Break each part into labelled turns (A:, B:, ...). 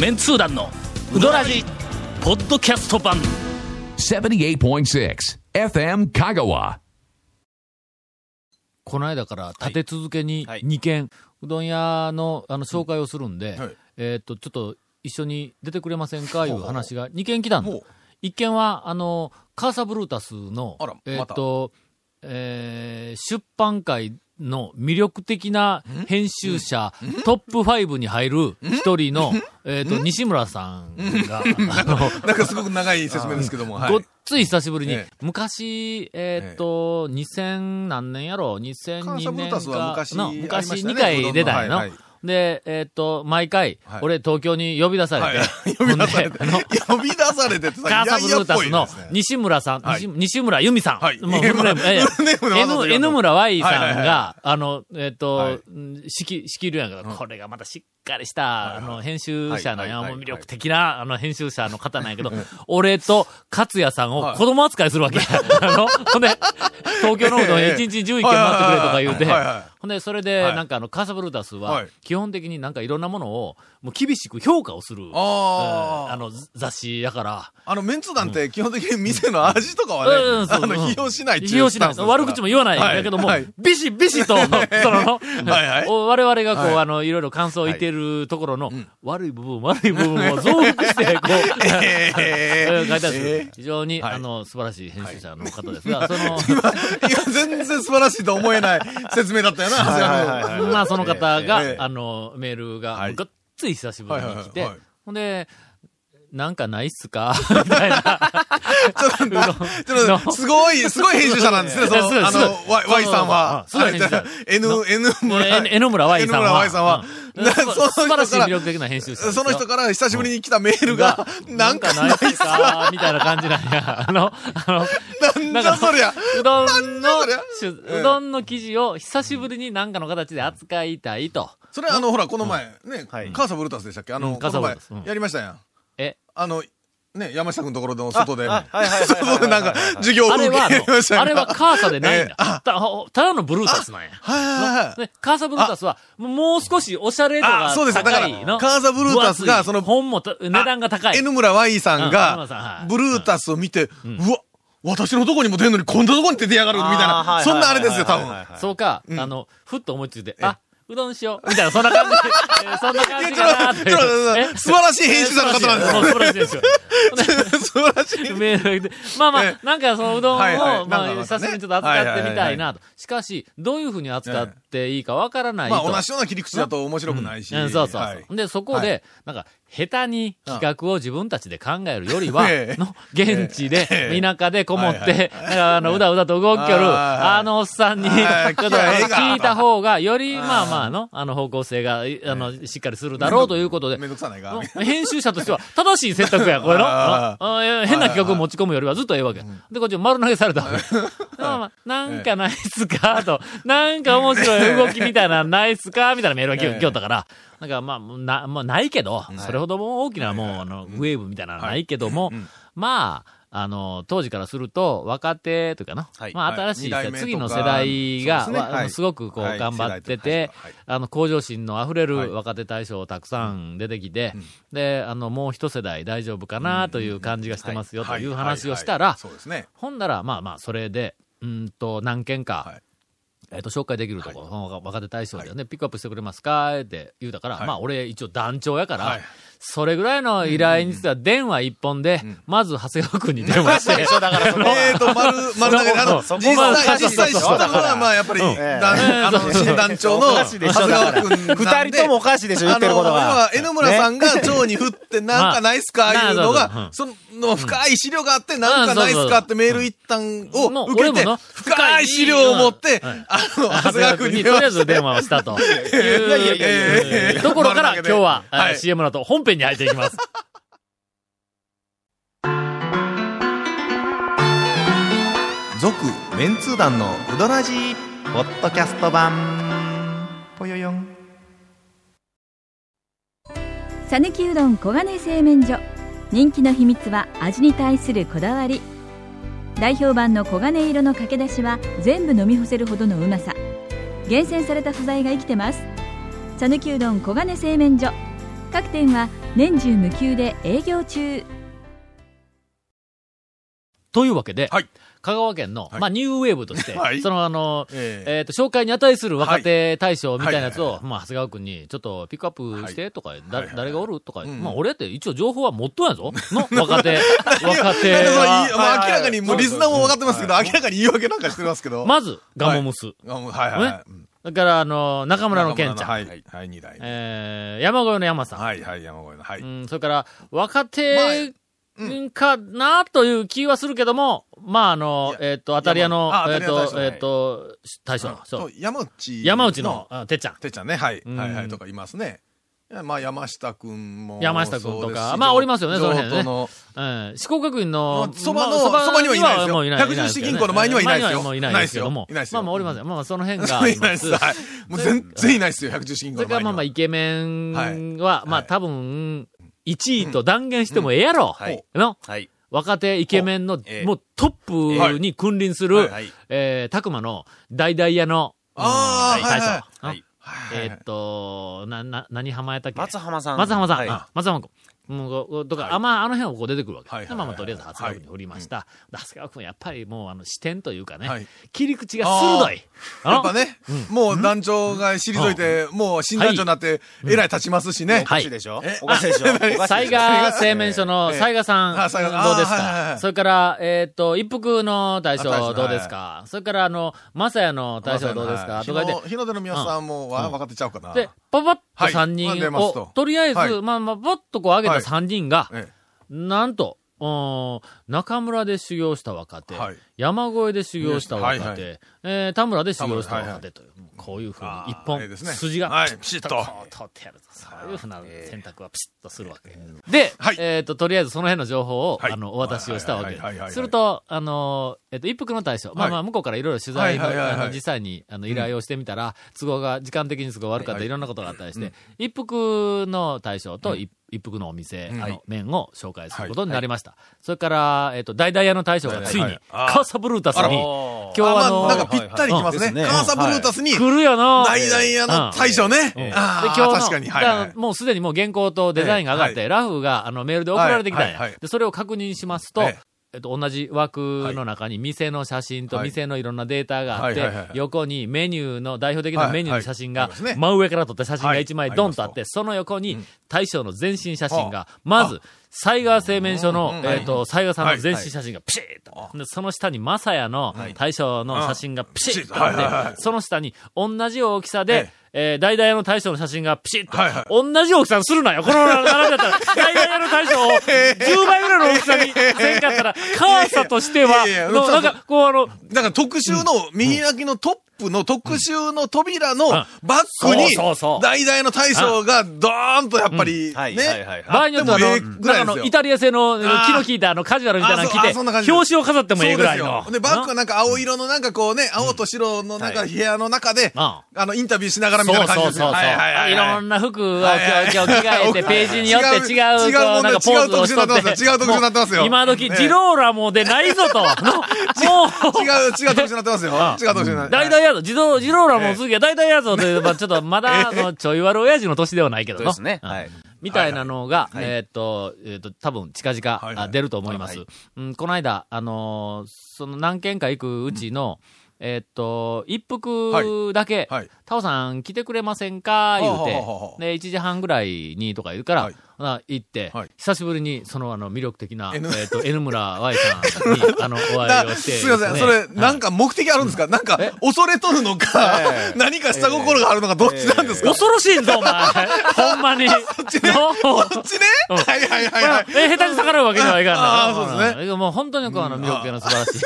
A: メンツー団のウドラジポッドキャスト版。
B: 78.6 FM Kagawa.
C: この間から立て続けに
D: はい。
C: 2軒、うどん屋のあの紹介をするんで、
D: はい。
C: えーっと、ちょっと一緒に出てくれませんか？いう話が2軒来たんだ
D: ほう。
C: 1軒は、あの、カーサブルータスのえーっと、えー出版界の魅力的な編集者、トップ5に入る一人の、えーっと、西村さんが、あの、
D: なんかすごく長い説明ですけども、はい。
C: ごっつい久しぶりに、
D: ええ。
C: 昔、えーっと、2000何年やろ ?2002
D: カーサブル
C: 年か昔
D: したね
C: 2回出たんやの。で、えーっと、毎回、
D: はい。
C: 俺東京に呼び出されて、
D: はい。呼び出されて。呼び出されてってさ、
C: カーサブルータスの西村さん、
D: はい。
C: 西西村由美さん。
D: はい。
C: もうフルネーム、え
D: ルネーム
C: N, 村 Y さんが、あの、えっ、と、仕切るやんか、これがまたしっかりした、あの、編集者なんや、
D: はいはいはい。
C: もう魅力的な、あの、編集者の方なんやけど、俺と勝也さんを子供扱いするわけ。あの、ほんで、東京のうどん1日11軒待ってくれとか言うて、ほんで、それで、
D: はい。
C: なんかあの、カーサブルータスは
D: はい、
C: 基本的になんかいろんなものを、もう厳しく評価をする、えー
D: あ
C: の、雑誌やから、
D: あの、メンツ団って基本的に店の味とかは
C: うん
D: ね、あの、
C: そううん。
D: 批評しないっていう
C: 批評しない。悪口も言わないんだけども、
D: はい。
C: ビシビシと、その、我々がこう、
D: はい。
C: あの、いろいろ感想を言ってるところの、悪い部分、悪い部分を増幅して、こう、書いてある非常に、
D: はい。
C: あの、素晴らしい編集者の方ですが、その、
D: いや、全然素晴らしいと思えない説明だったよな、
C: まあ、その方が、
D: ええ
C: あの、メールが、つい久しぶりに来てほんで、なんかないっすか？みたいな。
D: ちょっと、すごい、すごい編集者なんですね、その、あの、Y, y さんは。
C: すごい編集者
D: はい N、N 村。
C: え N 村 Y さん
D: N 村
C: は。
D: Y さんは
C: うん
D: な
C: 素晴らしい
D: 人から
C: 魅力的な編集者。
D: その人から久しぶりに来たメールが、なんか
C: ないっすか？みたいな感じなんや。あの、あの、
D: なんじゃそりゃ。
C: うどんのうどんの生地を久しぶりに何かの形で扱いたいと。
D: それあの、ほら、この前、ね、
E: はい。
D: カーサブルタスでしたっけ？あの、この前やりましたやん。
C: え、
D: あの、ね、山下くんのところの外で。外でなんか、授業風景
C: あれは、あれはカーサでないんだ。たただのブルータスなんや。
D: はいはい
C: カーサブルータスは、もう少しおしゃれ度が
D: あそうです。だから。カーサブルータスがその
C: 本もた値段が高い。
D: N 村 Y さんがブルータスを見て、うわ、私のとこにも出んのにこんなとこに出てやがるみたいな、そんなあれですよ、多分。
C: そうか、あの、ふっと思いついて、あ、うどんしよう。みたいな、そんな感じ。えーそんな感じ
D: 素晴らしい編集者の方なんですよ
C: 素晴らしいですよ。
D: 素晴らしい。
C: メールで。まあま
D: え
C: あ、なんかそのうどんを、
D: はいはい
C: まあ、久しぶりにちょっと扱ってみたいなと。しかし、どういうふうに扱っていいかわからないと。
D: まあ、同じような切り口だと面白くないし。
C: うん、そうそうそう、
D: はい
C: で、そこで、なんか、下手に企画を自分たちで考えるよりは、
D: ええ
C: の、現地で、
D: ええ
C: 田舎でこもって、あの、うだうだと動きよる、
D: あ
C: のおっさんに、聞いた方が、より、まあまあの、あの方向性が、いあの、しっかりするだろうということで。編集者としては正しい選択や、これの。変な企画を持ち込むよりはずっとええわけ。で、こっち丸投げされたわけ。まあまあなんかないっすかと。なんか面白い動きみたいなのないっすかみたいなメールが来よ来よったから。なんかまあ、な、まあないけど、それほど。も大きなもう、あの、ウェーブみたいなのはないけども、まあ、あの、当時からすると、若手というかな、
E: はい。
C: まあ、
D: はい。
C: 新しい次の世代が、
D: す
C: すごくこう、
D: はい。
C: 頑張っててあの、向上心の溢れ
D: はい。
C: る若手大将たくさん出てきて、で、あの、もう一世代大丈夫かなという感じがしてますよという話をしたら、
D: そうですね。
C: ほんなら、まあまあ、それで、うんと、何件か、
D: はい。
C: えっ、と、紹介できるところ、若手大将でね、ピックアップしてくれますか？って言うたから、
D: はい。
C: まあ、俺一応団長やから、
D: はい
C: それぐらいの依頼については電話一本で、まず長谷川君に電話して、
E: だからそこ
D: えーと、丸、丸投げで、あの、実際、実際したのは、まあ、やっぱり、あの、新団長の、長谷川君なんで。
E: 二人ともおかしいでしょ言ってること
D: の要は、N 村さんが蝶に振って、なんかないっすか、いうの
C: まあ
D: が、その深い資料があって、なんかないっすかってメール一旦を受けて深い資料を持って、あの、長谷川君に
C: とりあえず電話をしたと。いうところから今日は、CM の後本編に入っていきます。
E: 続メンツー団のウドラジーポッドキャスト版。ぽよよん。
F: さぬきうどん黄金製麺所。人気の秘密は味に対するこだわり。代表版の黄金色のかけだしは全部飲み干せるほどのうまさ。厳選された素材が生きてます。さぬきうどん黄金製麺所。各店は年中無休で営業中。
C: というわけで、
D: はい。
C: 香川県の、
D: はい。
C: まあ、ニューウェーブとして、
D: はい。
C: その、あの、
D: ええ。
C: えっ、と、紹介に値する若手大賞みたいなやつを、まあ、長谷川君に、ちょっとピックアップしてとか、だ
D: はい。はい。
C: 誰がおる？とか、
D: ん。
C: まあ、俺って一応情報は持っとんやぞ。の 若手、若手は。
D: いまあ明らかに、もうリスナーも分かってますけど、明らかに言い訳なんかしてますけど。
C: まず、ガモムス。
D: はい。はいはい。うん
C: それから、あの、中村の健ちゃん。
D: はい、はい、二代。
C: えー、山越の山さん。
D: はい、はい、山越えの。はい。
C: うん、それから、若手かなという気はするけども、まあ、あの、えっ、と、当たり屋の
D: あ、
C: えっ、と、えっ、と、大将、そう
D: そう。山内。
C: 山内の、あてっちゃん。
D: てっちゃんね、はい。
C: うん
D: はいはい、とかいますね。まあ、山下くんも。
C: 山下くんとかまあおりますよねその辺ね
D: の
C: うん。四国学院の、
D: そばの
C: まあ
D: そばにはいないですよ
C: いない
D: 百十四銀行の前にはいないですよ
C: 前もういないですけども。
D: いないですよ
C: まあまあおりますよ。まあその辺が
D: いない。です。はい。もう全然いないですよ、百十四銀
C: それからまあまあ。イケメンは、まあ
D: はい
C: 多分、1位と断言してもええやろ。
E: はい
C: の？
E: はい。
C: 若手イケメンの
E: ええ
C: もうトップに君臨する、
E: はい。
C: えー、たくまの大々屋の、
D: あー
C: 大将。
D: はい
C: うん
E: はい。
C: えーっと、な、な、何浜やったっけ？
E: 松浜さん。
C: 松浜さん。
E: はい
C: あ松浜君。もう、とか、
D: はい。
C: あ、まあ、あの辺をこう出てくるわけ。
D: はいはいはい
C: まあまあ、とりあえず、長谷川君に振りました。長谷川君、やっぱりもう、あの、視点というかね、
D: はい。
C: 切り口が鋭い。
D: やっぱね、もう団長が退いて、もう新団長になって、えらい立ちますしね。
E: お。かしいでしょ？
D: え？
E: おかしいでしょ？おかしいでしょ？
C: 災害製麺所の
D: ええ。
C: 災賀さん、どうです
D: あはいはいはい。
C: かそれから、えっと、一服の大将どうですか？それから、あの、まさやの大将どうですか？とか言って、
D: 日の出の宮さんもわ分かってちゃうかな。
C: で、パパッと
D: はい。
C: 3人
D: まあ出ます
C: を
D: と、
C: とりあえず、
D: はい。
C: まあまあ、パッとこう上げた3人が、
D: え
C: なんと、うん中村で修行した若手、
D: はい。
C: 山越えで修行した若手、
D: はいはい。
C: えー田村で修行した若手と。いう、こういうふうに一本、筋が
D: はい
C: ピシッと。通ってやると。そういうふうな選択はピシッとするわけ。で、
D: はい。
C: えっ、と、とりあえずその辺の情報を、
D: はい。
C: あの、お渡しをしたわけ。
D: はいはいはいはいはい。
C: すると、あの、えっ、と、一服の大将、まあまあ、向こうからいろいろ取材実際に、あの、依頼をしてみたら、都合が、時間的に都合悪かった、
D: はい。
C: いろんなことがあったりして、一服の大将と一一服のお店の麺を紹介することになりました。それから、えっ、と、大々屋の大将がついに、カーサブルータスに、今日はあの、
D: まあ、なんかぴったりきますね。カーサブルータスに、
C: 来るよな。
D: 大々屋の大将ね。
C: で、
D: ああ、
C: 今日の、
D: 確かに。はい
C: だから
D: はい。
C: もうすでにもう原稿とデザインが上がって、
D: ええ。
C: ラフがあのメールで送られてきたんや。
D: はいはいはい。
C: で、それを確認しますと、
D: ええ
C: えっと、同じ枠の中に店の写真と
D: はい。
C: 店のいろんなデータがあって、横にメニューの代表的なメニューの写真が真上から撮った写真が1枚
D: はい
C: ドンとあって、その横に大将の全身写真が、まず、災害製麺所の、
D: うん
C: えっと、災害さんの全身写真がピシッと。で、その下にマサヤの大将の写真がピシッとあって、その下に同じ大きさで
D: え、
C: えー、大々屋の大将の写真がピシッと、
D: はいはい。
C: 同じ大きさにするなよ。この並びだったら、大々屋の大将を10倍ぐらいの大きさにせんかったら、カーサとしては、なんか、こうあの、
D: だから特集の右焼きのトップの特集の扉のバックに
C: そうそうそう、
D: 大々の大将がドーンとやっぱりね、
E: はい
C: 場合によって
D: ら
C: あの、イタリア製の気の利いたあの、カジュアルみたいなの着て、表紙を飾ってもええぐらいの。
D: でバックはなん。か青色のなんかこうね、青と白のなんか部屋の中で、
C: うん。
D: あの、インタビューしながらみたいな感じですよ。
C: そうそうそう。
D: いはいはい
C: い。ろ
D: はい
C: んな服を今日着替えて、ページによって違う、
D: 違う
C: なんかポーズをしとって。
D: 違う特集になってますよ。違う特集になってますよ
C: もう今時、
D: ね
C: ジローラモでないぞと。のもう、
D: 違う、違う特集になってます。よ。違う特集になって
C: 大々やぞ、ジロー、ジローラは大々やぞという、まあちょっとまだ、あの、ちょい悪親父の年ではないけど
E: ですね。
C: うん。
E: はい。
C: みたいなのが、
E: はい。
C: えーっと、えーっと、多分近々、出ると思います。
E: はい
C: うん、この間、あのーその何件か行くうちの、えーっと、一服だけ、
D: はい。はい
C: タオさん来てくれませんか？言うて。で、1時半ぐらいにとか言うから、
D: は
C: 行って、
D: はい。
C: 久しぶりに、その、あの、魅力的な、えっと、N 村 Y さんに、あの、お会
D: だ
C: いをして、
D: すいません、それ、なんか目的あるんですか？なんか、恐れとるのか、何か下心があるのか、どっちなんですか？
C: 恐ろしいんぞ、お前。ほんまに。
D: こっちね？
C: の
D: こっちね？はいはいはいはい。
C: え、下手に逆らうわけにはいかんの。
D: ああそうですね。
C: ね。もう本当にこう、あの、魅力系の素晴らしい。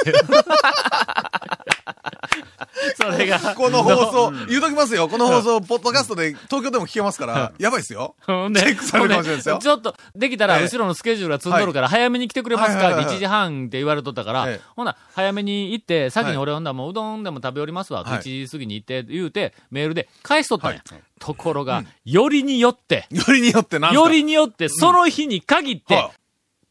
C: それが。
D: この放送、言うときますよ。この放送、ポッドキャストで東京でも聞けますから、やばいですよ。チェックされるかもしれないですよ。
C: ちょっと、できたら、
D: ええ。
C: 後ろのスケジュールが積んどるから、早めに来てくれますか？って
D: はいはいはい。
C: 1時半って言われとったから。
D: ええ、
C: ほな、早めに行って、先に
D: はい。
C: 俺ほんだらもううどんでも食べおりますわ、
D: はい。
C: 1時過ぎに行って、言うて、メールで返しとったんや。
D: はい。
C: ところが、よりによって、
D: よりによって
C: よりによって、その日に限って
D: は、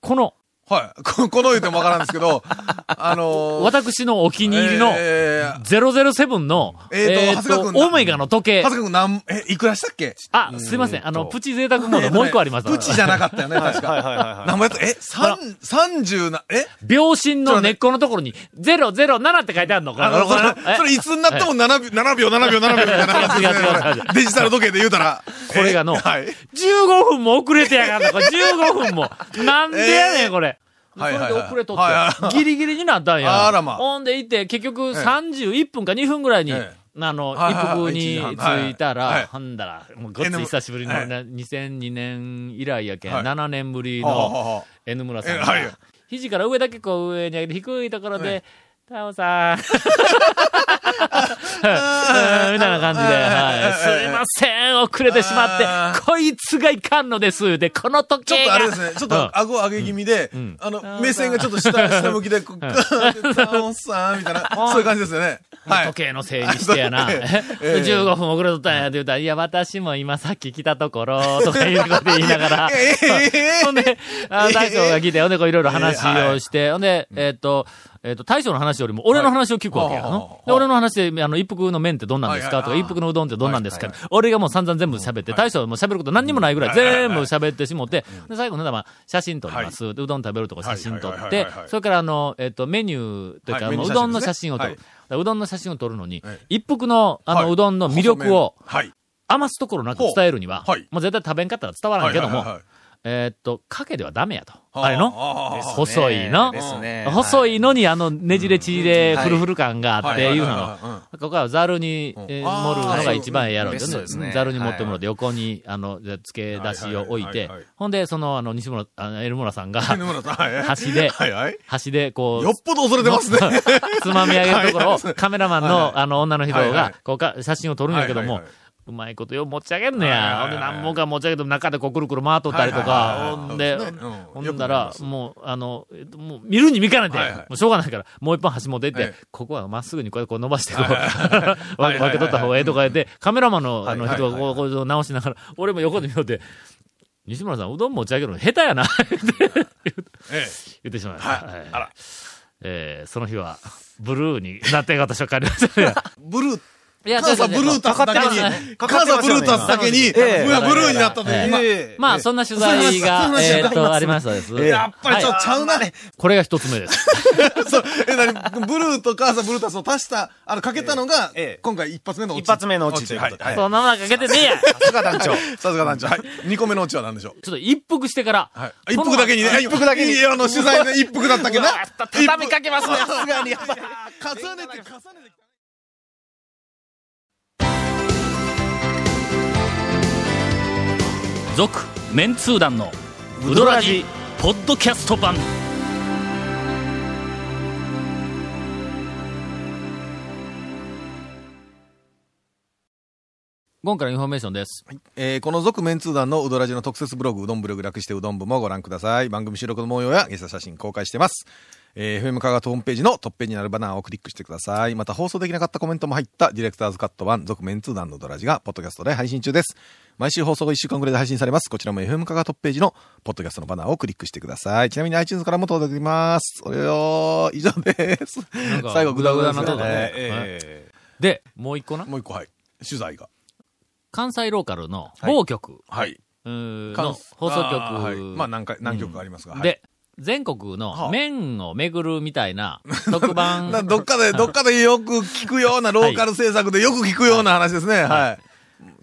C: この、
D: はい。ここの言うてもわからんですけど、あのー、
C: 私のお気に入りの、
D: えー、
C: 007の、
D: えーと長谷川君な
C: オメガの時計
D: は。ずか君なん、え、いくらしたっけ？
C: あ、すいません。あの、プチ贅沢モードもう一個あります。
D: プチじゃなかったよね、確か。
E: はいはいはいはい。
D: 何もやった？え、三、三十な、え？
C: 秒針の根っこのところに、007って書いてあるの？か
D: あの、それ、
C: え
D: それいつになっても7秒、7秒、7秒、7秒みたいな感じですねデジタル時計で言うたら。
C: これがの
D: えはい。
C: 15分も遅れてやがんだ。これ15分も。なんでやねん、これ。それで遅れとって、ギリギリになったんや。
D: あらま
C: ほんで行って、結局31分か2分ぐらいに、
D: ええ。
C: あの、一服に着いたら、ほんだら、もうごっつい久しぶりの、
D: え
C: ね2002年以来やけん、
D: はい。
C: 7年ぶりの
D: はあ
C: N 村さん肘から上だけこう上に上げて、低いところで、タオさんみたいな感じで、はい。すいません、遅れてしまって、こいつがいかんのです。で、この時
D: ちょっ。とあれですね、ちょっと顎上げ気味で、
C: ん
D: あの、目線がちょっと下、下向きで、こう、ガーンタオンさん、みたいな、そういう感じですよね。はい。
C: 時計のせいにしてやな。15分遅れとったんやって言ったら、いや、私も今さっき来たところ、とかいうこと言いながら。
D: ええ
C: ほんで、大将が来て、ほんで、こういろいろ話をして、ほんで、えっと、えーっと、大将の話よりも、俺の話を聞くわけや。
D: はい
C: の。で、俺の話で、あの、一服の麺ってどんなんですか？とか、一服のうどんってどんなんですか？
D: はい
C: 俺がもう散々全部喋って、大将はもう喋ること何にもないぐらい全部喋ってしもって、で、最後ね、まあ、写真撮ります。でうどん食べるとこ写真撮ってそれからあの、えーっと、メニューというか、ううどんの写真を撮る。うどんの写真を撮るのに
D: はい、
C: 一服の、あの、
D: はい。う
C: どんの魅力を、
D: はい。
C: 余すところなく伝えるには、もう絶対食べんかったら伝わらんけどもえーっと、かけではダメやと。
D: は
C: あれの？
D: ああ
C: 細いの？
E: ですね。
C: 細いのにあのねじれちでフルフル感があって
D: はい。
C: い。うの。ここはザルにえ盛るのが一番ええやろうって
E: そうですね。
C: ザルに持ってもらって横にあの、じゃあ付け出しを置いて。ほんで、そのあの西村、あのエル村さんが、
D: 犬村さん、はい。
C: 端で
D: はいはい。
C: 端でこう、
D: よっぽど恐れてますね。
C: つまみ上げるところを
D: はい。
C: カメラマンのあの女の人がこうか写真を撮るんやけども
D: はいはいはい、
C: うまいことよう持ち上げんね
D: はい
C: や。ほんで何本か持ち上げても中でこうくるくる回っとったりと
D: はい
C: か、ほんでほんだらもう、あの、えっともう見るに見かねて、もうしょうがないから、もう一本端持っていって
D: はい、
C: ここはまっすぐにこうやってこう伸ばして、こう、
D: はい。
C: 分け取った方がええとか言って、カメラマンのあの
D: はい
C: 人がこう、こう直しながら、俺も横で見よって、西村さん、うどん持ち上げるの下手やな、って
D: え
C: 言ってしまいました。
D: はい。
C: はい。
D: あら。
C: えーその日は、ブルーになって私は帰りましたね。
D: ブルー、
C: いや
D: 関西ブルータスだけに、関西ブルータスだけに、ブルーになったと
C: ええ
D: いう。
C: まあ、そんな取材が、えーっと、ありましたです。
D: やっぱりちょっ
C: はい
D: とちゃうな。
C: これが一つ目です。
D: そう、え、なに、ブルーと関西ブルータスを足した、あの、かけたのが
E: ええ、
D: 今回一発目のオチ。
E: 一発目のオチということで
D: はい。
C: そんなものかけてねえや。
E: さすが団長。
D: さすが団長。はい。二個目のオチは何でしょう？
C: ちょっと一服してから、
D: はい。一服だけにね。
E: 一服だけに
D: あの、取材で一服だったっけな？
C: 畳みかけますね。
D: さすがに、やっぱり。重ねて、重ねて。
A: 続メンツー団のウドラジポッドキャスト版
C: 今回のインフォメーションです。
D: えーこの続メンツー団のうどらじの特設ブログ、うどんブログ略してうどん部もご覧ください。番組収録の模様やゲスト写真公開してます。えー FM 香川ホームページのトップページにあるバナーをクリックしてください。また放送できなかったコメントも入ったディレクターズカット版続メンツー団のうどらじがポッドキャストで配信中です。毎週放送後1週間くらいで配信されます。こちらも FM 香川トップページのポッドキャストのバナーをクリックしてください。ちなみに iTunes からも届いています。それを、以上です。最後グダグダです
C: グダグダなとこ
D: ね。
C: ね
D: え
C: で、もう一個な？
D: ー。もう一個、はい。取材が。
C: 関西ローカルの某局
D: はい。
C: うー
D: 関
C: の放送局、
D: はいまあ何回、何曲かありますが。はい
C: で、全国の麺を巡るみたいな特番。
D: などっかで、どっかでよく聞くような、ローカル制作でよく聞くような話ですね。はい。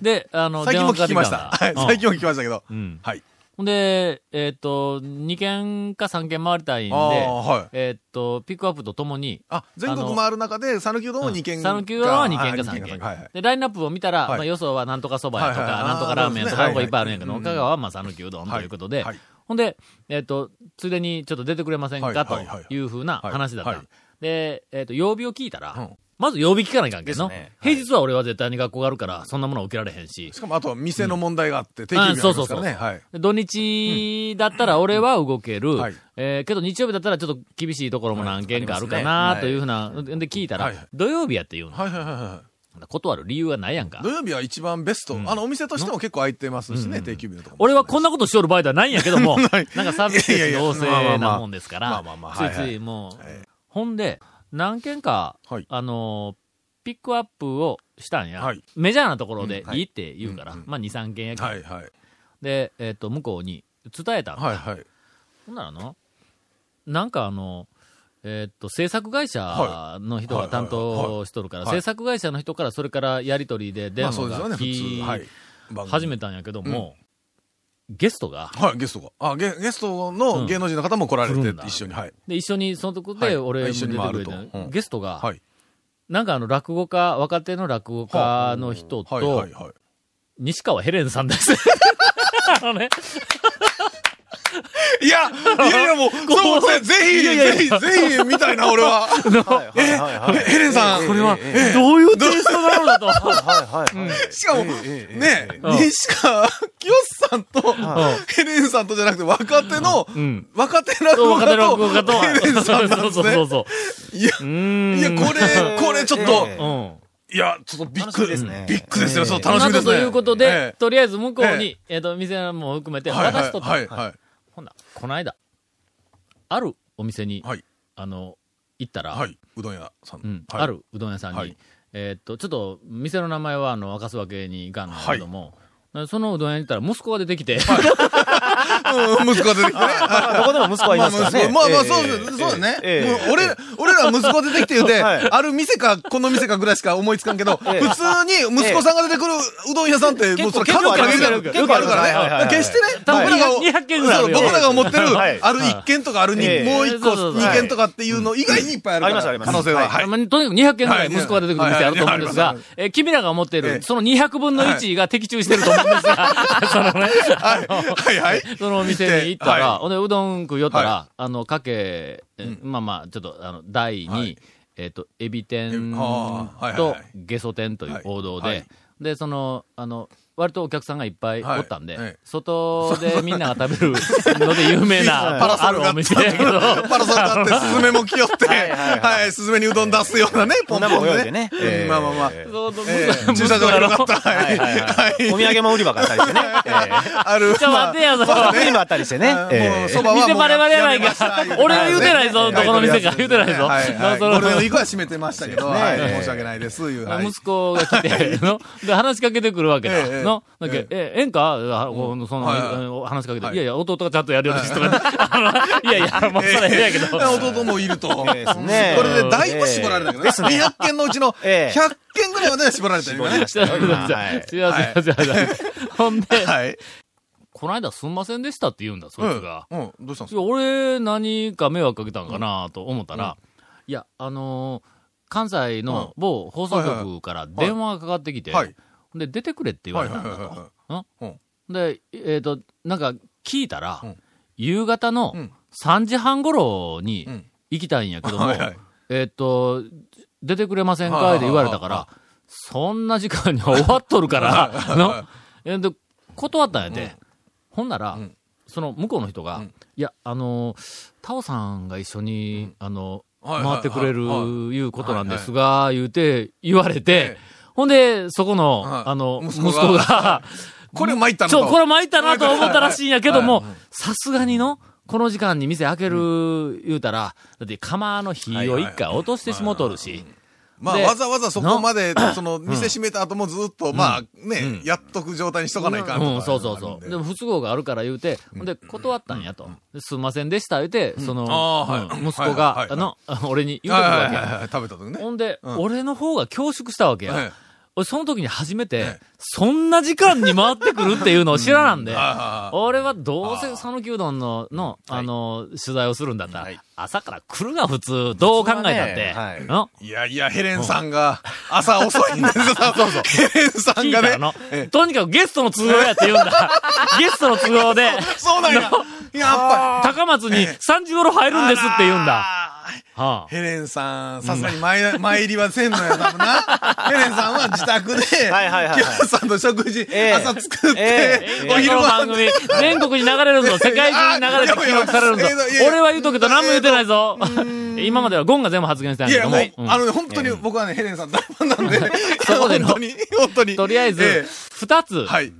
C: で、あの、
D: 最近も聞きました。はい。最近も聞きましたけど。
C: うん。
D: はい。
C: ほんで、えっ、と、2軒か3軒回りたいんで、
D: はい。
C: えっ、と、ピックアップとともに、
D: あ、全国回る中で、讃岐うどんは2軒
C: 讃岐うどんは2軒か3軒。
D: はいはい。
C: で、ラインナップを見たら、
D: はい。
C: まあ、予想はなんとかそばやとか、
D: はいはい
C: なんとかラーメンとか、いっぱいあるんやけど、
D: はい
C: 香川はまあ、讃岐うどんということで、
D: はい。
C: ほんで、えっ、と、ついでにちょっと出てくれませんか、というふうな話だった。で、えっ、と、曜日を聞いたら、
D: うん
C: まず曜日聞かないかんけど、
E: ですね。
C: 平日は俺は絶対に学校があるから、そんなものは受けられへんし、
D: しかも、あとは店の問題があって、定休日ありますからね。はい。
C: で土日だったら俺は動ける。
D: はい。
C: えーけど日曜日だったらちょっと厳しいところも何件かあるかなというふうな、で聞いたら、
D: はいはい。
C: 土曜日やって言うの。
D: はいはいはいは
C: 断る理由がないやんか。
D: 土。曜日は一番ベスト。あの、お店としても結構空いてますしね、定休日のとこも。
C: 俺はこんなことしよる場合ではないんやけども、なんかサービス精神旺盛なもんですから
D: まあまあまあ、
C: ついつ
D: はいはい。
C: いもう。
D: ええ、
C: ほんで、何件か
D: はい、
C: あのー、ピックアップをしたんや。
D: はい。
C: メジャーなところで
D: うん
C: い。いって言うから。
D: うんうん、
C: まあ2、3件やけど。
D: はいはい。
C: で、えっと、向こうに伝えた
D: はいはい。
C: ほんならの、なんかあの、えーっと、制作会社の人が担当しとるから、
D: はい。はいはい
C: 制作会社の人からそれからやりとりで電話が来始めたんやけども、ゲストが、
D: はい、ゲストが。あ、ゲゲストの芸能人の方も来られて
C: 来るんだ、
D: 一緒に、はい。
C: で、一緒にそのとこ
D: はい。
C: で俺
D: 一緒に回ると。うん。
C: ゲストが、
D: はい。
C: なんかあの、落語家、若手の落語家の人
D: はい、
C: と
D: は、い、はい。
C: 西川ヘレンさんです。あのね、
D: いや、いやいやもう、そう、ぜぜひ、ぜひ、ぜひ、みたいな、俺は。
G: はいはいはいはい。
D: ヘレンさん、
C: これは、どういうテイストなのだと。
D: しかも、
G: ええ
D: ね、
C: うん
D: 西川きよしさんと、ヘレンさんとじゃなくて、若手の、
C: うん。
D: 若手落語家と、ヘレンさんなんですね。いや。いや、これ、これちょっと。いや、ちょっとびっ
G: 楽し
D: くり
G: みですね
D: びっくりですよ、
G: ええ
D: そう、楽しみですね。
C: ということで、
D: え
C: とりあえず向こうに、えっ、と、店も含めて渡しと。
D: はい、はい。
C: ほんならこの間、あるお店に、
D: はい。
C: あの、行ったら、
D: はい、うどん屋さん。
C: うん。
D: はい。
C: あるうどん屋さんに、
D: はい。
C: えっと、ちょっと、店の名前は、あの、明かすわけにいかんけども、そのうどん屋に行ったら息子が出てきて、
D: うん息子が出てきてね。
G: どこでも息子はいますからね。
D: まあまあ、そうそうだね。
G: ええ。
D: もう俺、俺ら息子出てきて言うて、
G: はい。
D: ある店か、この店かぐらいしか思いつかんけど、
G: ええ。
D: 普通に息子さんが出てくるうどん屋さんって、もうそれ数限りなく
C: 結
D: 結構あるから。ね。決してね、僕らが、
C: 200件ぐらいあるよ。
D: そう僕らが思ってる、
G: はい。
D: ある1軒とかあるに、
G: ええ。
D: もう1個、
C: そうそうそう。
D: 2軒とかっていうの以外にいっぱいあるから。可能性は。
C: とにかく200件ぐらい息子が出てくる店あると思うんですが君らが思ってる、その200分の1が的中してると思うんですが、そのね、
D: はい。はい。はい。
C: そのお店に行ったら、
D: は
C: ほんで、うどん食いよったら、
D: は
C: あの、かけ、えまあまあ、ちょっと、あの、台に、
D: はい。
C: えっ、と、エビ天と
D: はい
C: ゲソ天という王道で、で、その、あの、割とお客さんがいっぱいおったんで、
D: はいはい
C: 外で みんなが食べるので有名な、
D: パラソルが。
C: あるお店やけど、
D: パラソルがあって、スズメも来よって、
G: はいはいは
D: はい、スズメにうどん出すようなね、ポン
G: こんなもん
D: ポンで
G: ね。
D: うん。まあまあまあ。駐車場が広かった。
G: お土産も売り場があったりしてね。え
D: ある。
C: ちょ、待てや、そ
G: え。
C: の
G: 売り場あったりしてね。
D: もう、
G: ええ。
D: そばは
C: 店バレバレやないか。俺は言うてないぞどこの店か。言うてないぞ。
D: はい。はい。
C: その。
D: ゴールデンウィークは閉めてましたけど、申し訳ないです、
C: 息子が来て、の、で、話しかけてくるわけだ。
D: ええ。
C: の、だけ
D: え
C: え、ええ んかあこのその、
D: はい
C: 話しかけて、
D: はい。
C: いやいや、弟がちゃんとやるようですとかいやいや、もうそれええやけど。
D: 弟もいると。
G: ええですね。
D: これでだいぶ絞られたけどね。200件のうちの
G: ええ。
D: 100件ぐらいまでは絞られたよね。
C: 違う違う違う違う違う違うほんで、
D: はい。
C: この間すんませんでしたって言うんだ、そいつが。
D: うん。うん。どうしたんです
C: いや俺、何か迷惑かけたんかなと思ったら、いや、あのー関西の某放送局から電話がかかってきて、
D: はい
C: で、出てくれって言わ
D: はい
C: れたん。だと。で、えっ、と、なんか聞いたら、
D: うん。
C: 夕方の
D: うん。
C: 3時半頃に
D: うん。
C: 行きたいんやけども、
D: はいはい。
C: えっ、と、出てくれませんか？って言われたから、そんな時間には終わっとるから、の？えで断ったんやて。ほんなら、
D: ん。
C: その向こうの人が、
D: ん。
C: いや、あの、タオさんが一緒に、あの、回ってくれる、
D: はい
C: い。うことなんですが、言うて、言われて、
D: ええ
C: ほんで、そこの、
D: はい。
C: あの、息
D: 息
C: 子
D: 子が。
C: が、
D: これ参ったな
C: ちょ、
D: と。
C: これ参ったなと思ったらしいんやけどもさすがにの、この時間に店開ける、言うたら、だって釜の火を一回落としてしもとるし、
D: まあ、
C: で
D: わざわざそこまで、その、店閉めた後もずっと、まあ、ね、やっとく状態にしとかないかん
C: うん、そうそうそう。でも不都合があるから言うて、で、断ったんやと。ですんませんでした、言うて、その、息子
D: はい。
C: が、
D: はい。
C: あの、俺に言う
D: はい
C: てくるわけ
D: 食べた時ね。
C: ほんで、
D: うん。
C: 俺の方が恐縮したわけや。
D: はい。
C: 俺、その時に初めて
D: ええ、
C: そんな時間に回ってくるっていうのを知らなんで、俺はどうせ讃岐うどんの、の、あの、取材をするんだったら、朝から来るが普通、どう考えたって。
G: い、
D: やいや、ヘレンさんが、朝遅いんですよ。そうそう。ヘレンさんがね。
C: とにかくゲストの都合やって言うんだ。ゲストの都合で、
D: そうなんや。やっぱ
C: 高松に3時頃入るんですって言うんだ。はあ、
D: ヘレンさん、さすがに前、前入りはせんのや、多分な。ヘレンさんは自宅で、
G: はいはいはいはい。
D: キャさんと食事、
G: ええ。
D: 朝作って、
G: え
C: お
D: お昼ご飯。
C: 組、全国に流れるぞ。世界中に流れて記録されるぞ。
D: いやいやいや。
C: 俺は言うとくけど何も言うてないぞ。
D: ん
C: 今まではゴンが全部発言したん
D: いや、
C: やけども、
D: もう、
C: うん。
D: あのね、本当に僕はね、ヘレンさん大ファンなんで、
C: そこでの。
D: 本当に、本当に。
C: とりあえず
D: え、
C: 二つ、
D: えはい。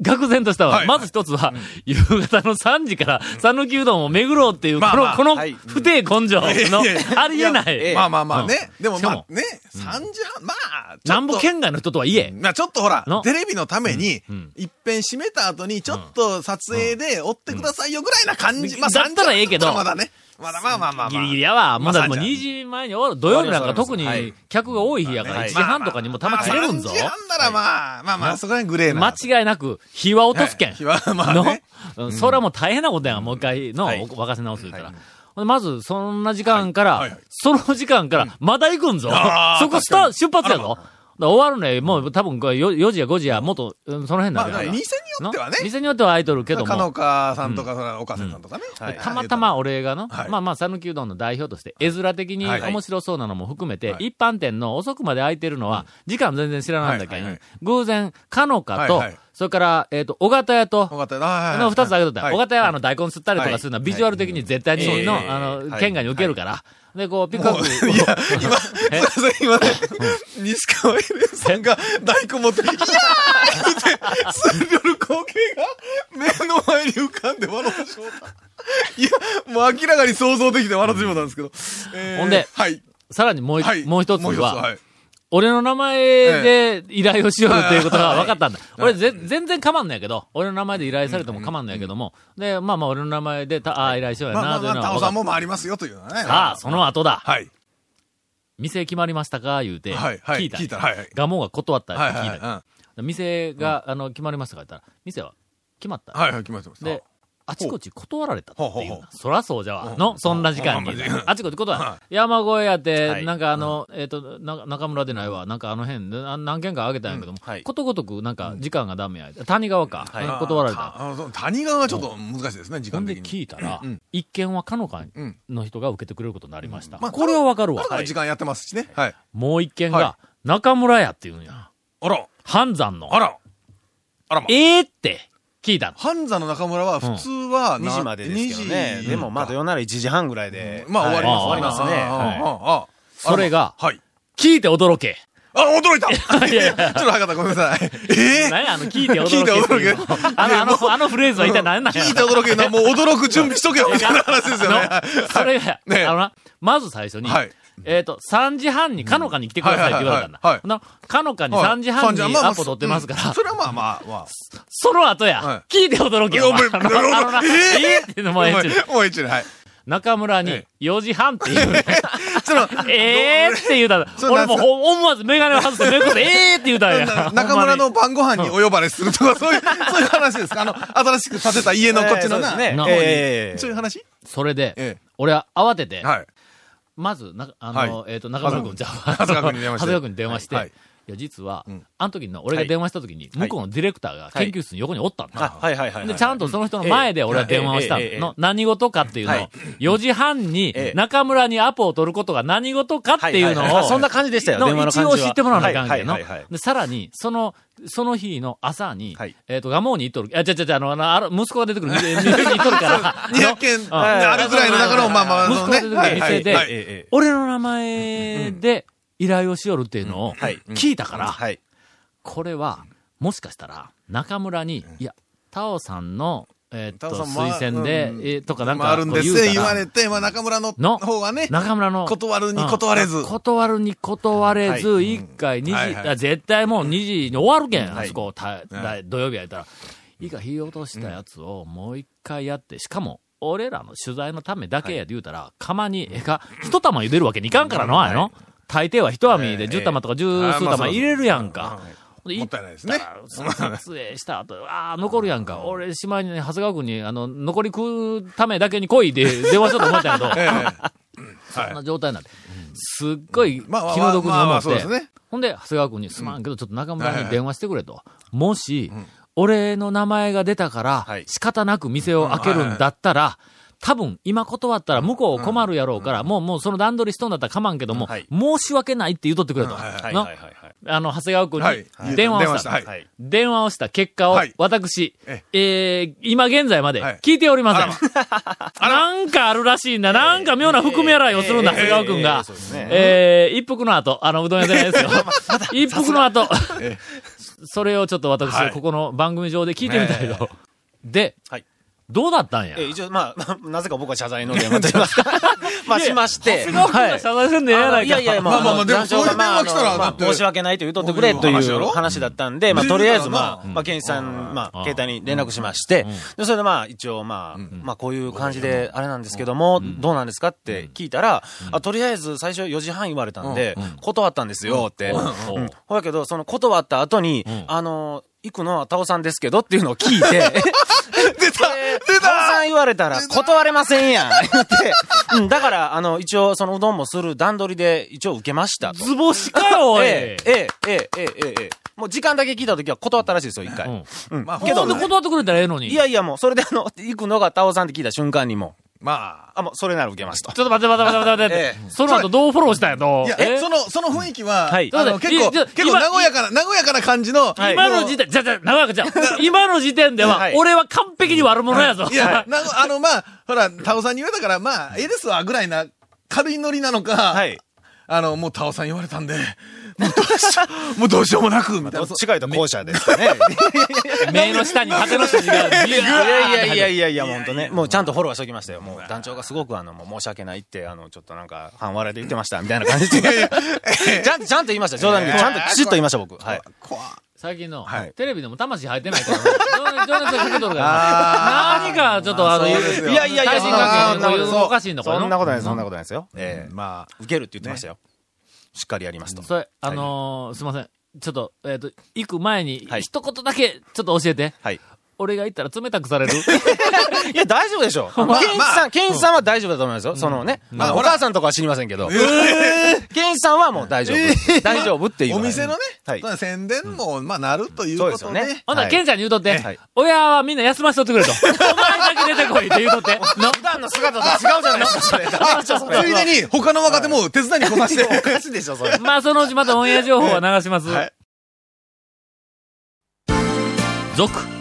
C: 愕然としたわ。
D: はい。
C: まず一つは、夕方の3時から、讃岐うどんを巡ろうっていう、
D: まあまあ。
C: この、この
G: はい、
C: 不定根性のありえない。
G: ええ
D: まあまあまあね。でも
C: しかも
D: まあね、3時半、まあ、ちょっと。
C: 南部県外の人とはいえ、
D: まあちょっとほら
C: の、
D: テレビのために
C: うん。うん、
D: 一遍閉めた後に、ちょっと撮影で追ってくださいよぐらいな感じ。まあ
C: だったらええけど
D: 3時半だったらまだね。まだまあまあまあまあ。
C: ギリギリやわ。もうだもう
D: まあ
C: 2時前に終わる。土曜日なんか特に
G: はい
C: 客が多い日やから、
G: はい
C: 1時半とかにもたま切れるんぞ
D: 3。時半ならまあ、まあまあ、そこら辺グレーな。
C: 間違いなく、日は落とすけん。
D: 日はまあ
C: の？
D: ね。
C: うんそれはもう大変なことやん、もう一回の、
G: はい
C: 沸かせ直す言ったら。ほんでまず、そんな時間から、その時間から、まだ行くんぞ。
D: あー
C: そこスタ出発やぞ。終わるね、もう多分これ 4, 4時や5時や、もっと、うんその辺
D: まあ、
C: だけど。
D: 店によってはね。
C: の店によっては空いとるけど
D: かの
C: も。
D: かさんとか、そら岡瀬さんとかね。
G: はい。
C: たまたま俺がの、
D: はい。
C: まあまあ、讃岐うどんの代表として、絵面的に
D: はい。
C: 面白そうなのも含めて、
D: はい。
C: 一般店の遅くまで空いてるのは、時間全然知らないんだけど、偶然、かのかと、それから、えっ、と、尾形屋と、
D: 尾形屋はい
C: の二つあげとった。
D: はい
C: 尾形屋はあの大根吸ったりとかするのは、ビジュアル的に絶対にの、
G: はい
C: あの、
G: はい
C: 県外に受けるから。で、こう、ピックアップ。
D: いや、今、今ね、西川エレンさんが大根持って、いやー言って、する光景が目の前に浮かんで笑ってしまった。いや、もう明らかに想像できて笑ってしまったんですけど。えー
C: ほんで
D: はい。
C: さらにもう一、
D: はい。
C: もう一つ
D: もう
C: は、
D: はい。
C: 俺の名前で依頼をしようっていうことが分かったんだ。俺ぜ、全然構んないけど、俺の名前で依頼されても構んないけども、で、まあまあ俺の名前で、た、ああ、依頼しようやな、
D: まあまあまあ、
C: というのは分かっ
D: タオさんも回りますよというのはね。
C: た。さあ、その後だ。
D: はい。
C: 店決まりましたか？言うて、
D: はいはい
C: 聞いた。
D: 聞いたはいはい
C: ガモが断ったって
D: はい
C: 聞いた。店が、あの、決まりましたか言ったら、店は決まった。
D: はいはい、決まってます。
C: で、あちこち断られたっていう。そらそうじゃわ。の、そんな時間に。あちこち断られ。山越えやって、
G: はい
C: なんかあの、えっと、な中村でないわ。なんかあの辺、な何軒かあげたんやけども
G: はい、
C: ことごとくなんか時間がダメや。谷川か。
G: はい
C: 断られた。
D: 谷川はちょっと難しいですね、時間的に。
C: 聞いたら
D: うん、
C: 一件はかのか
D: うん
C: の人が受けてくれることになりました。
D: まあ
C: これはわかるわ。
D: 時間やってますしね。はい。
C: もう一件
D: は
C: が、中村屋っていうんや。
D: あら、
C: 半山の。
D: あら、あらま。
C: ええって聞いたの。
D: 半座の中村は普通は
G: 2時までですけどね
D: 2。時
G: でもまあ土曜なら1時半ぐらいで。
D: まあ終わります。
C: あ
G: 終わりますね。
D: あ
G: はい
D: あああ
C: それが
D: はい。
C: 聞いて驚け。
D: あ、驚いた
C: いやいや
D: ちょっと早かった、ごめんなさい。ええ
C: 何や、あの、聞いて驚け。
D: 聞いて驚け
C: あの、あの、あのフレーズは一体何なんや
D: 聞いて驚けな、もう驚く準備しとけよ、みたいな話ですよね。
C: それが、
D: ね
C: あのな、まず最初に、
D: はい
C: えっ、と、3時半にかのかに来てくださいって言われたんだ。
D: はいはい
C: ほなかのかに
D: はい
C: 3時半にアポ取ってますから、
D: うんそれはまあまあまあ。
C: その後や、
D: は
C: 聞いて驚けよ。
D: お前
C: あのな、
D: えー
C: えーってのもええし
D: もう一度、はい。
C: 中村に
D: え
C: 4時半って言うね。
D: その、
C: ええって言うたら、俺も思わずメガネを外してめくって、ええって言うたんや。
D: な中村の晩ご飯にお呼ばれするとか、そういう、そういう話ですかあの、新しく建てた家のこっちのな。
G: えーそうね
C: な
G: ええ
D: そういう話
C: それで、
D: え
C: 俺は慌てて、
D: はい。
C: まず、な、あの、
D: は
C: えっ、と、中村君、じゃあ、
D: 長谷川君に電話して。
C: 長谷川君に電話して、
D: はいい、
C: や、実は、
D: うん。
C: あの時の、俺が電話した時に、向こうのディレクターが研究室に横におったんだ。
G: あはい。はい。はい。はい。
C: で、ちゃんとその人の前で俺は電話をしたの。何事かっていうのを。
G: はい、
C: 4時半に
G: ええ。
C: 中村にアポを取ることが何事かっていうのを、
G: そんな感じでしたよ、電話
C: の一。応知ってもらわなあかんけど
G: はいはい。はい。はい。
C: で、さらに、その、その日の朝に
G: はい、
C: えっと、ガモーに行っとる、あ、ちゃちゃちゃ、あの、あの息子が出てくる。店店に行っとるから、
D: 200件あるぐらいの中の、まあまあ。
C: 息子が出てくる店で俺の名前で依頼をしよるっていうのを
G: はい。
C: 聞いたから、
G: はい。
C: これは、もしかしたら、中村に、いや、タオさんの、えーっと、推薦で、
D: うん。
C: えーとかなんか、言うたら。
D: 言われて、まあ中村の
C: の
D: 方がね、
C: 中村の、
D: 断るに断れず。
C: うん。断るに断れず、
G: はい。
C: 一回、二時、絶対もう2時に終わるけん、
G: はい
C: あそこ、ただ土曜日やったら。いいか、火落としたやつをもう一回やって、しかも、俺らの取材のためだけやで言うたら、釜に、えか、一玉茹でるわけにいかんからの、あれの。大抵は一網で10玉とか十数玉入れるやんか。で
D: もったいないですね。
C: 撮影した後、ああ、残るやんか。俺、しまいにね、長谷川君に、あの、残り食うためだけに来いで 電話しようと思ったけど、
D: ええ
C: そんな状態になって、すっごい気の毒に思って。ほんで、長谷川君にすまんけど、ちょっと中村に電話してくれと。もし、俺の名前が出たから
G: はい、
C: 仕方なく店を開けるんだったら、多分、今断ったら向こう困るやろうから、もう、もうその段取りしとんだったら構わんけども、
G: はい。
C: 申し訳ないって言うとってくれと。
G: はいはい
C: な
G: はいはい。
C: あの、長谷川君
D: はい。
C: に電話をした。
D: はい。
G: はい。
C: 電話をした結果を
D: はい、
C: 私、
D: え
C: え。ー、今現在まで
D: はい。
C: 聞いておりません。なんかあるらしいんだ。なんか妙な含み洗いをするんだ、長谷川君が。えー、一服の後、あの、うどん屋じゃないですよ。一服の後、それをちょっと私、
D: はい。
C: ここの番組上で聞いてみたけど。で、
G: はい
C: どうだったんや？
G: え、一応、まあ、なぜか僕は謝罪の電話と言いますか。まあ、しまして。
C: 長谷川君
G: はい
C: が謝罪すんでええやないか。
G: いやいや、まあ、
D: まあまあまあでもそういう電話来たら
G: まあ申し訳ないと言うとってくれと
D: いう話
G: だったんで、まあ、
D: うん
G: とりあえず、
D: うん
G: まあ、まあ、ケンさん、まあ、携帯に連絡しまして、で、それでまあ、一応、まあ、まあ、こういう感じで、あれなんですけども、どうなんですかって聞いたら、あ、とりあえず、最初4時半言われたんで、断ったんですよって。ほやけど、その断った後に、あの、行くのはタオさんですけどっていうのを聞いて、出た出たタオさん言われたら断れませんやん 言って、うん、だから、あの、一応、そのうどんもする段取りで一応受けましたと。
C: 図星かよ、おい。
G: ええ、ええ、ええ、ええ、ええ。もう時間だけ聞いた時は断ったらしいですよ、一回。
C: うん
G: うん。
D: まあ
G: けど
C: ほんで断ってくれたらええのに。
G: いやいや、もう、それであの、行くのがタオさんって聞いた瞬間にも
D: ま
G: う、あ、もう、それなら受けますと。
C: ちょっと待って待って待って待って待って。
G: え
C: その後どうフォローしたんやと？
D: あ。い。や、
C: え？
D: その、その雰囲気は、
G: はい
D: 結構、結構
C: 今
D: 和やかな、和やかな感じの、
G: はい
C: 今の時点、じゃじゃ、長くじゃ、今の時点では
G: は、い
C: 俺は完璧に悪者やぞ。
D: いや、なあの、まあ、ほら、タオさんに言われたから、まあ、ええですわ、ぐらいな、軽いノリなのか、
G: はい。
D: あの、もうタオさん言われたんで、もうどうしよう、もうどうしようもなく、みたいな。
G: 違いと後者ですかね。
C: 目の下に縦の筋が、い
G: いやいやいやいやいや、本当ね。もうちゃんとフォローしておきましたよ。もう団長がすごくあの、もう申し訳ないって、あの、ちょっとなんか、半笑いで言ってました、みたいな感じで。ちゃんと、ちゃんと言いました。冗談で、ちゃんときちっと言いました、僕。はい。
D: 怖
C: 最近の
D: はい、
C: テレビでも魂入ってないからな、情熱がかけとるからな、何かちょっとあの、
D: そうですよ
G: いやいやいや、
C: 対人関係こういう
G: そう
C: おかしいんだこれ
G: そんなことないです、そんなことないですよ。ええ。
D: まあ、
G: 受けるって言ってましたよ。しっかりやりますと。
C: それ、あのー、すいません。ちょっと、えっと、行く前に
G: は、い
C: 一言だけ、ちょっと教えて。
G: はい。
C: 俺が行ったら冷たくされる？
G: いや、大丈夫でしょ。ケンイチさん、ケンイチさんは大丈夫だと思いますよ。そのね。まあ、お母さんとかは知りませんけど。ケンイチさんはもう大丈夫。大丈夫っていう。
D: お店のね、宣伝も、まあ、なるということで。
G: そうですよね
C: ほんなら、ケンちゃんに言うとって、
G: はい
C: 親はみんな休ませとってくれと。お前だけ出てこいって言うとって。の
G: 普段の姿と違うじゃないですか、そそれ。
D: ついでに、他の若手も手伝いに来まして。
G: おかしいでしょ、それ。
C: まあ、そのうちまたオンエア情報は流します。
G: はい
A: 続